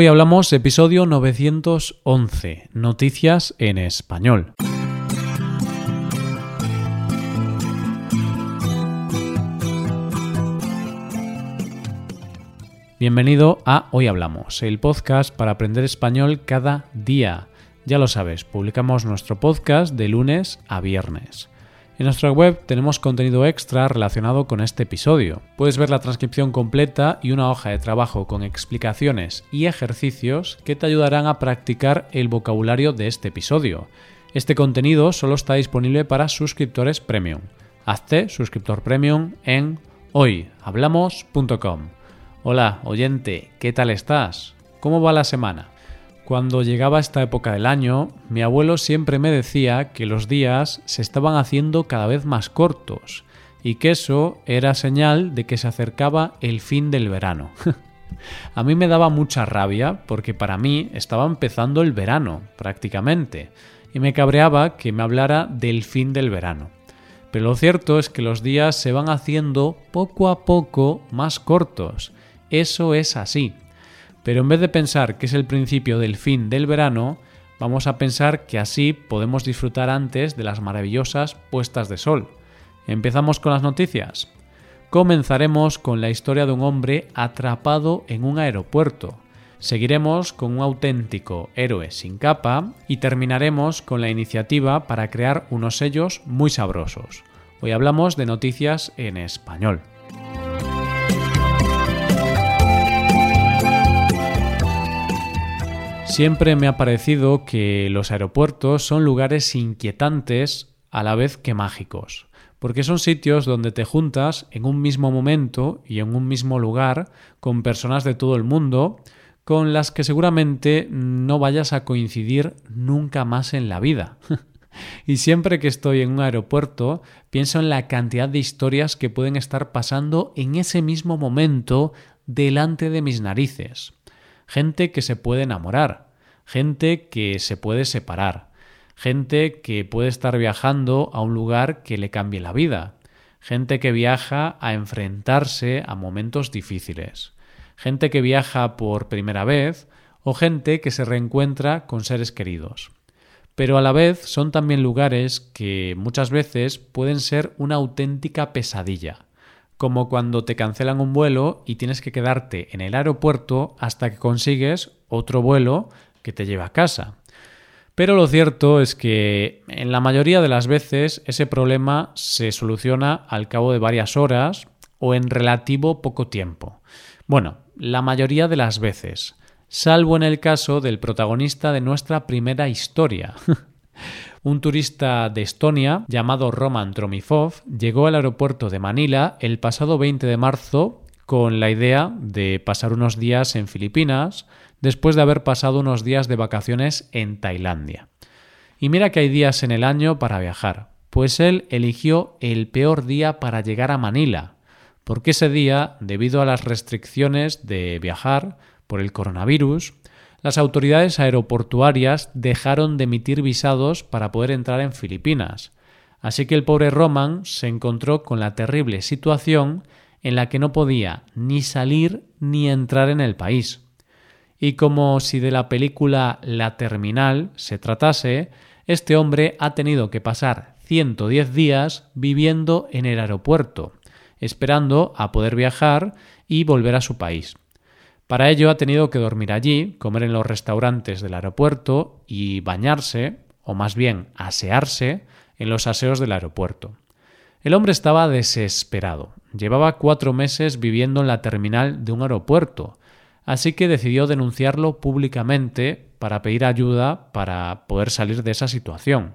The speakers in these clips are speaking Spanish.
Hoy hablamos episodio 911, Noticias en Español. Bienvenido a Hoy Hablamos, el podcast para aprender español cada día. Ya lo sabes, publicamos nuestro podcast de lunes a viernes. En nuestra web tenemos contenido extra relacionado con este episodio. Puedes ver la transcripción completa y una hoja de trabajo con explicaciones y ejercicios que te ayudarán a practicar el vocabulario de este episodio. Este contenido solo está disponible para suscriptores premium. Hazte suscriptor premium en hoyhablamos.com. Hola, oyente, ¿qué tal estás? ¿Cómo va la semana? Cuando llegaba esta época del año, mi abuelo siempre me decía que los días se estaban haciendo cada vez más cortos y que eso era señal de que se acercaba el fin del verano. A mí me daba mucha rabia porque para mí estaba empezando el verano, prácticamente, y me cabreaba que me hablara del fin del verano. Pero lo cierto es que los días se van haciendo poco a poco más cortos eso es así. Pero en vez de pensar que es el principio del fin del verano, vamos a pensar que así podemos disfrutar antes de las maravillosas puestas de sol. Empezamos con las noticias. Comenzaremos con la historia de un hombre atrapado en un aeropuerto. Seguiremos con un auténtico héroe sin capa y terminaremos con la iniciativa para crear unos sellos muy sabrosos. Hoy hablamos de noticias en español. Siempre me ha parecido que los aeropuertos son lugares inquietantes a la vez que mágicos, porque son sitios donde te juntas en un mismo momento y en un mismo lugar con personas de todo el mundo con las que seguramente no vayas a coincidir nunca más en la vida. y siempre que estoy en un aeropuerto pienso en la cantidad de historias que pueden estar pasando en ese mismo momento delante de mis narices. Gente que se puede enamorar, gente que se puede separar, gente que puede estar viajando a un lugar que le cambie la vida, gente que viaja a enfrentarse a momentos difíciles, gente que viaja por primera vez o gente que se reencuentra con seres queridos. Pero a la vez son también lugares que muchas veces pueden ser una auténtica pesadilla, como cuando te cancelan un vuelo y tienes que quedarte en el aeropuerto hasta que consigues otro vuelo que te lleva a casa. Pero lo cierto es que en la mayoría de las veces ese problema se soluciona al cabo de varias horas o en relativo poco tiempo. Bueno, la mayoría de las veces, salvo en el caso del protagonista de nuestra primera historia. Un turista de Estonia llamado Roman Tromifov llegó al aeropuerto de Manila el pasado 20 de marzo con la idea de pasar unos días en Filipinas, después de haber pasado unos días de vacaciones en Tailandia. Y mira que hay días en el año para viajar, pues él eligió el peor día para llegar a Manila, porque ese día, debido a las restricciones de viajar por el coronavirus, las autoridades aeroportuarias dejaron de emitir visados para poder entrar en Filipinas. Así que el pobre Roman se encontró con la terrible situación en la que no podía ni salir ni entrar en el país y como si de la película La Terminal se tratase, este hombre ha tenido que pasar 110 días viviendo en el aeropuerto, esperando a poder viajar y volver a su país. Para ello ha tenido que dormir allí, comer en los restaurantes del aeropuerto y bañarse, o más bien asearse, en los aseos del aeropuerto. El hombre estaba desesperado. Llevaba cuatro meses viviendo en la terminal de un aeropuerto, así que decidió denunciarlo públicamente para pedir ayuda para poder salir de esa situación,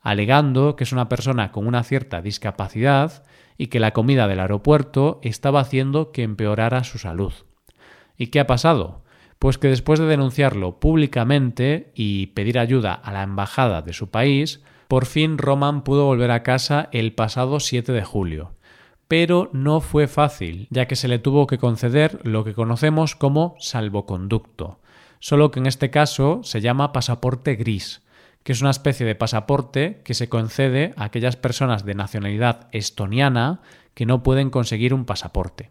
alegando que es una persona con una cierta discapacidad y que la comida del aeropuerto estaba haciendo que empeorara su salud. ¿Y qué ha pasado? Pues que después de denunciarlo públicamente y pedir ayuda a la embajada de su país, por fin Roman pudo volver a casa el pasado 7 de julio pero no fue fácil, ya que se le tuvo que conceder lo que conocemos como salvoconducto, solo que en este caso se llama pasaporte gris, que es una especie de pasaporte que se concede a aquellas personas de nacionalidad estoniana que no pueden conseguir un pasaporte.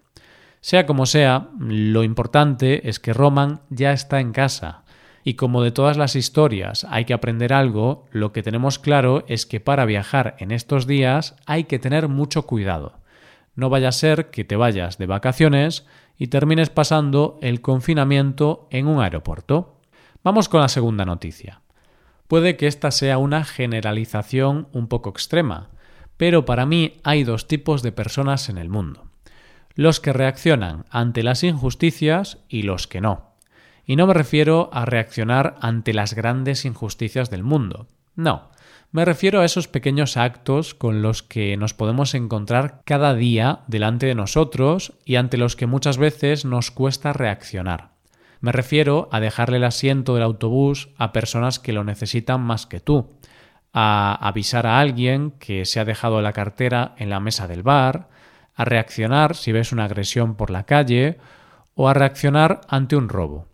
Sea como sea, lo importante es que Roman ya está en casa. Y como de todas las historias hay que aprender algo, lo que tenemos claro es que para viajar en estos días hay que tener mucho cuidado. No vaya a ser que te vayas de vacaciones y termines pasando el confinamiento en un aeropuerto. Vamos con la segunda noticia. Puede que esta sea una generalización un poco extrema, pero para mí hay dos tipos de personas en el mundo los que reaccionan ante las injusticias y los que no. Y no me refiero a reaccionar ante las grandes injusticias del mundo. No, me refiero a esos pequeños actos con los que nos podemos encontrar cada día delante de nosotros y ante los que muchas veces nos cuesta reaccionar. Me refiero a dejarle el asiento del autobús a personas que lo necesitan más que tú, a avisar a alguien que se ha dejado la cartera en la mesa del bar, a reaccionar si ves una agresión por la calle o a reaccionar ante un robo.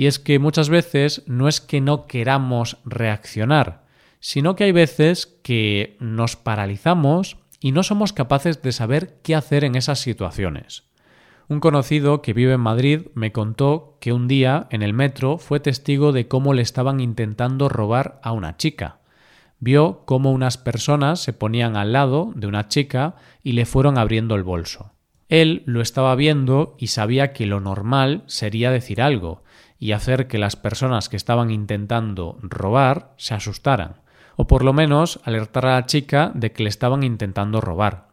Y es que muchas veces no es que no queramos reaccionar, sino que hay veces que nos paralizamos y no somos capaces de saber qué hacer en esas situaciones. Un conocido que vive en Madrid me contó que un día en el metro fue testigo de cómo le estaban intentando robar a una chica vio cómo unas personas se ponían al lado de una chica y le fueron abriendo el bolso. Él lo estaba viendo y sabía que lo normal sería decir algo y hacer que las personas que estaban intentando robar se asustaran, o por lo menos alertar a la chica de que le estaban intentando robar.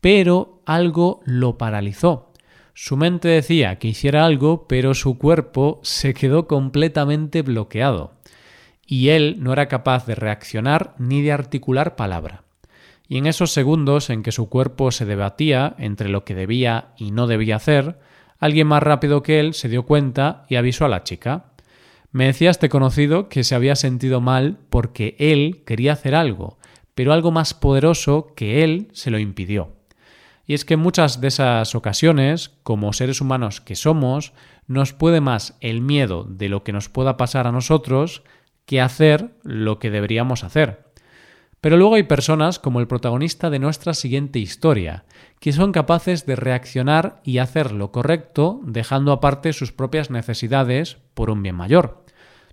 Pero algo lo paralizó. Su mente decía que hiciera algo, pero su cuerpo se quedó completamente bloqueado y él no era capaz de reaccionar ni de articular palabra. Y en esos segundos en que su cuerpo se debatía entre lo que debía y no debía hacer, alguien más rápido que él se dio cuenta y avisó a la chica. Me decía este conocido que se había sentido mal porque él quería hacer algo, pero algo más poderoso que él se lo impidió. Y es que en muchas de esas ocasiones, como seres humanos que somos, nos puede más el miedo de lo que nos pueda pasar a nosotros que hacer lo que deberíamos hacer. Pero luego hay personas como el protagonista de nuestra siguiente historia, que son capaces de reaccionar y hacer lo correcto dejando aparte sus propias necesidades por un bien mayor.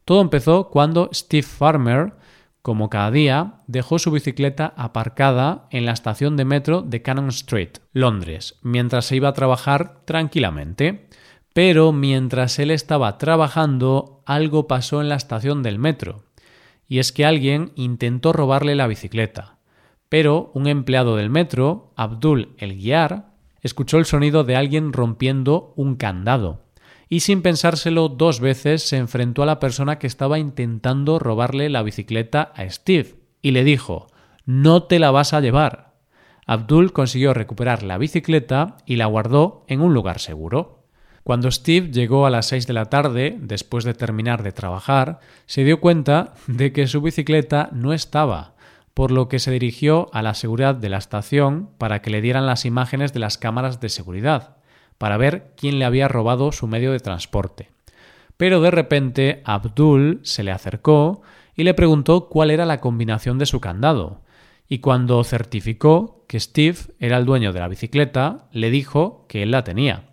Todo empezó cuando Steve Farmer, como cada día, dejó su bicicleta aparcada en la estación de metro de Cannon Street, Londres, mientras se iba a trabajar tranquilamente. Pero mientras él estaba trabajando, algo pasó en la estación del metro. Y es que alguien intentó robarle la bicicleta. Pero un empleado del metro, Abdul El Guiar, escuchó el sonido de alguien rompiendo un candado. Y sin pensárselo dos veces se enfrentó a la persona que estaba intentando robarle la bicicleta a Steve y le dijo No te la vas a llevar. Abdul consiguió recuperar la bicicleta y la guardó en un lugar seguro. Cuando Steve llegó a las seis de la tarde, después de terminar de trabajar, se dio cuenta de que su bicicleta no estaba, por lo que se dirigió a la seguridad de la estación para que le dieran las imágenes de las cámaras de seguridad, para ver quién le había robado su medio de transporte. Pero de repente Abdul se le acercó y le preguntó cuál era la combinación de su candado, y cuando certificó que Steve era el dueño de la bicicleta, le dijo que él la tenía.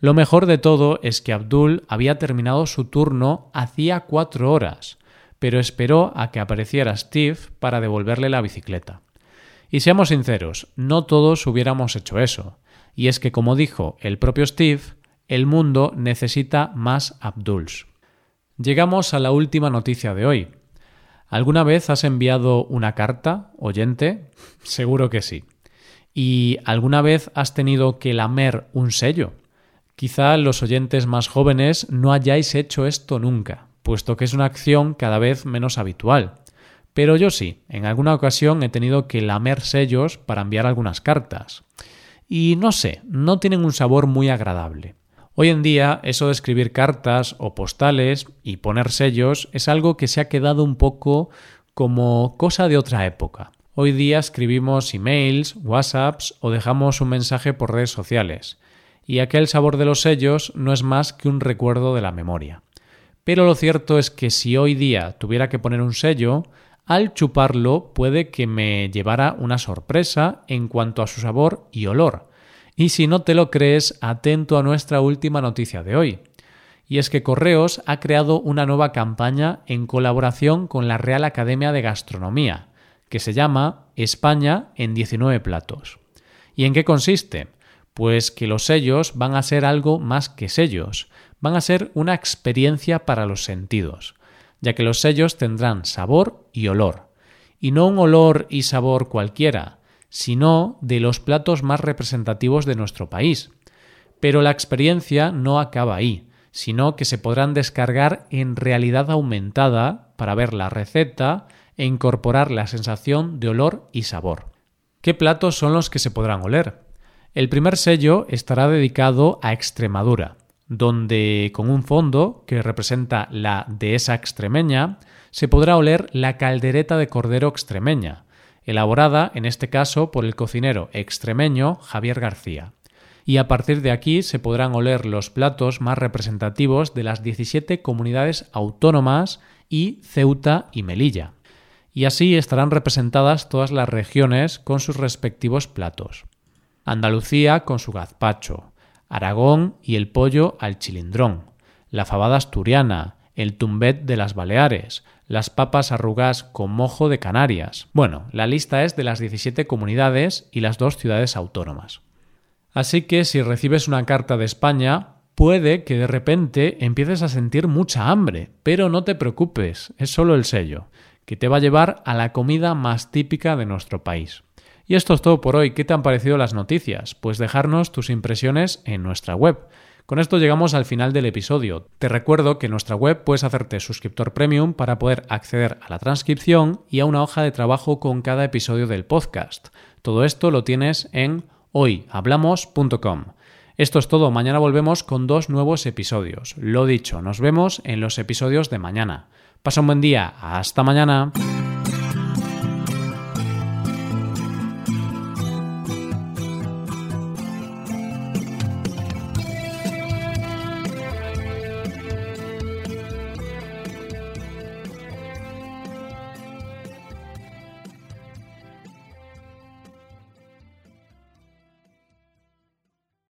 Lo mejor de todo es que Abdul había terminado su turno hacía cuatro horas, pero esperó a que apareciera Steve para devolverle la bicicleta. Y seamos sinceros, no todos hubiéramos hecho eso. Y es que, como dijo el propio Steve, el mundo necesita más Abduls. Llegamos a la última noticia de hoy. ¿Alguna vez has enviado una carta, oyente? Seguro que sí. ¿Y alguna vez has tenido que lamer un sello? Quizá los oyentes más jóvenes no hayáis hecho esto nunca, puesto que es una acción cada vez menos habitual. Pero yo sí, en alguna ocasión he tenido que lamer sellos para enviar algunas cartas. Y no sé, no tienen un sabor muy agradable. Hoy en día eso de escribir cartas o postales y poner sellos es algo que se ha quedado un poco como cosa de otra época. Hoy día escribimos emails, WhatsApps o dejamos un mensaje por redes sociales y aquel sabor de los sellos no es más que un recuerdo de la memoria. Pero lo cierto es que si hoy día tuviera que poner un sello, al chuparlo puede que me llevara una sorpresa en cuanto a su sabor y olor, Y si no te lo crees, atento a nuestra última noticia de hoy. Y es que Correos ha creado una nueva campaña en colaboración con la Real Academia de Gastronomía, que se llama España en 19 platos. ¿Y en qué consiste? Pues que los sellos van a ser algo más que sellos, van a ser una experiencia para los sentidos, ya que los sellos tendrán sabor y olor. Y no un olor y sabor cualquiera, sino de los platos más representativos de nuestro país. Pero la experiencia no acaba ahí, sino que se podrán descargar en realidad aumentada para ver la receta e incorporar la sensación de olor y sabor. ¿Qué platos son los que se podrán oler? El primer sello estará dedicado a Extremadura, donde con un fondo que representa la dehesa extremeña se podrá oler la caldereta de cordero extremeña, elaborada en este caso por el cocinero extremeño Javier García. Y a partir de aquí se podrán oler los platos más representativos de las 17 comunidades autónomas y Ceuta y Melilla. Y así estarán representadas todas las regiones con sus respectivos platos. Andalucía con su gazpacho, Aragón y el pollo al chilindrón, la fabada asturiana, el tumbet de las Baleares, las papas arrugas con mojo de Canarias. Bueno, la lista es de las 17 comunidades y las dos ciudades autónomas. Así que si recibes una carta de España, puede que de repente empieces a sentir mucha hambre, pero no te preocupes, es solo el sello, que te va a llevar a la comida más típica de nuestro país. Y esto es todo por hoy. ¿Qué te han parecido las noticias? Pues dejarnos tus impresiones en nuestra web con esto llegamos al final del episodio. Te recuerdo que en nuestra web puedes hacerte suscriptor premium para poder acceder a la transcripción y a una hoja de trabajo con cada episodio del podcast. Todo esto lo tienes en hoyhablamos.com. Esto es todo, mañana volvemos con dos nuevos episodios. Lo dicho, nos vemos en los episodios de mañana. Pasa un buen día, hasta mañana.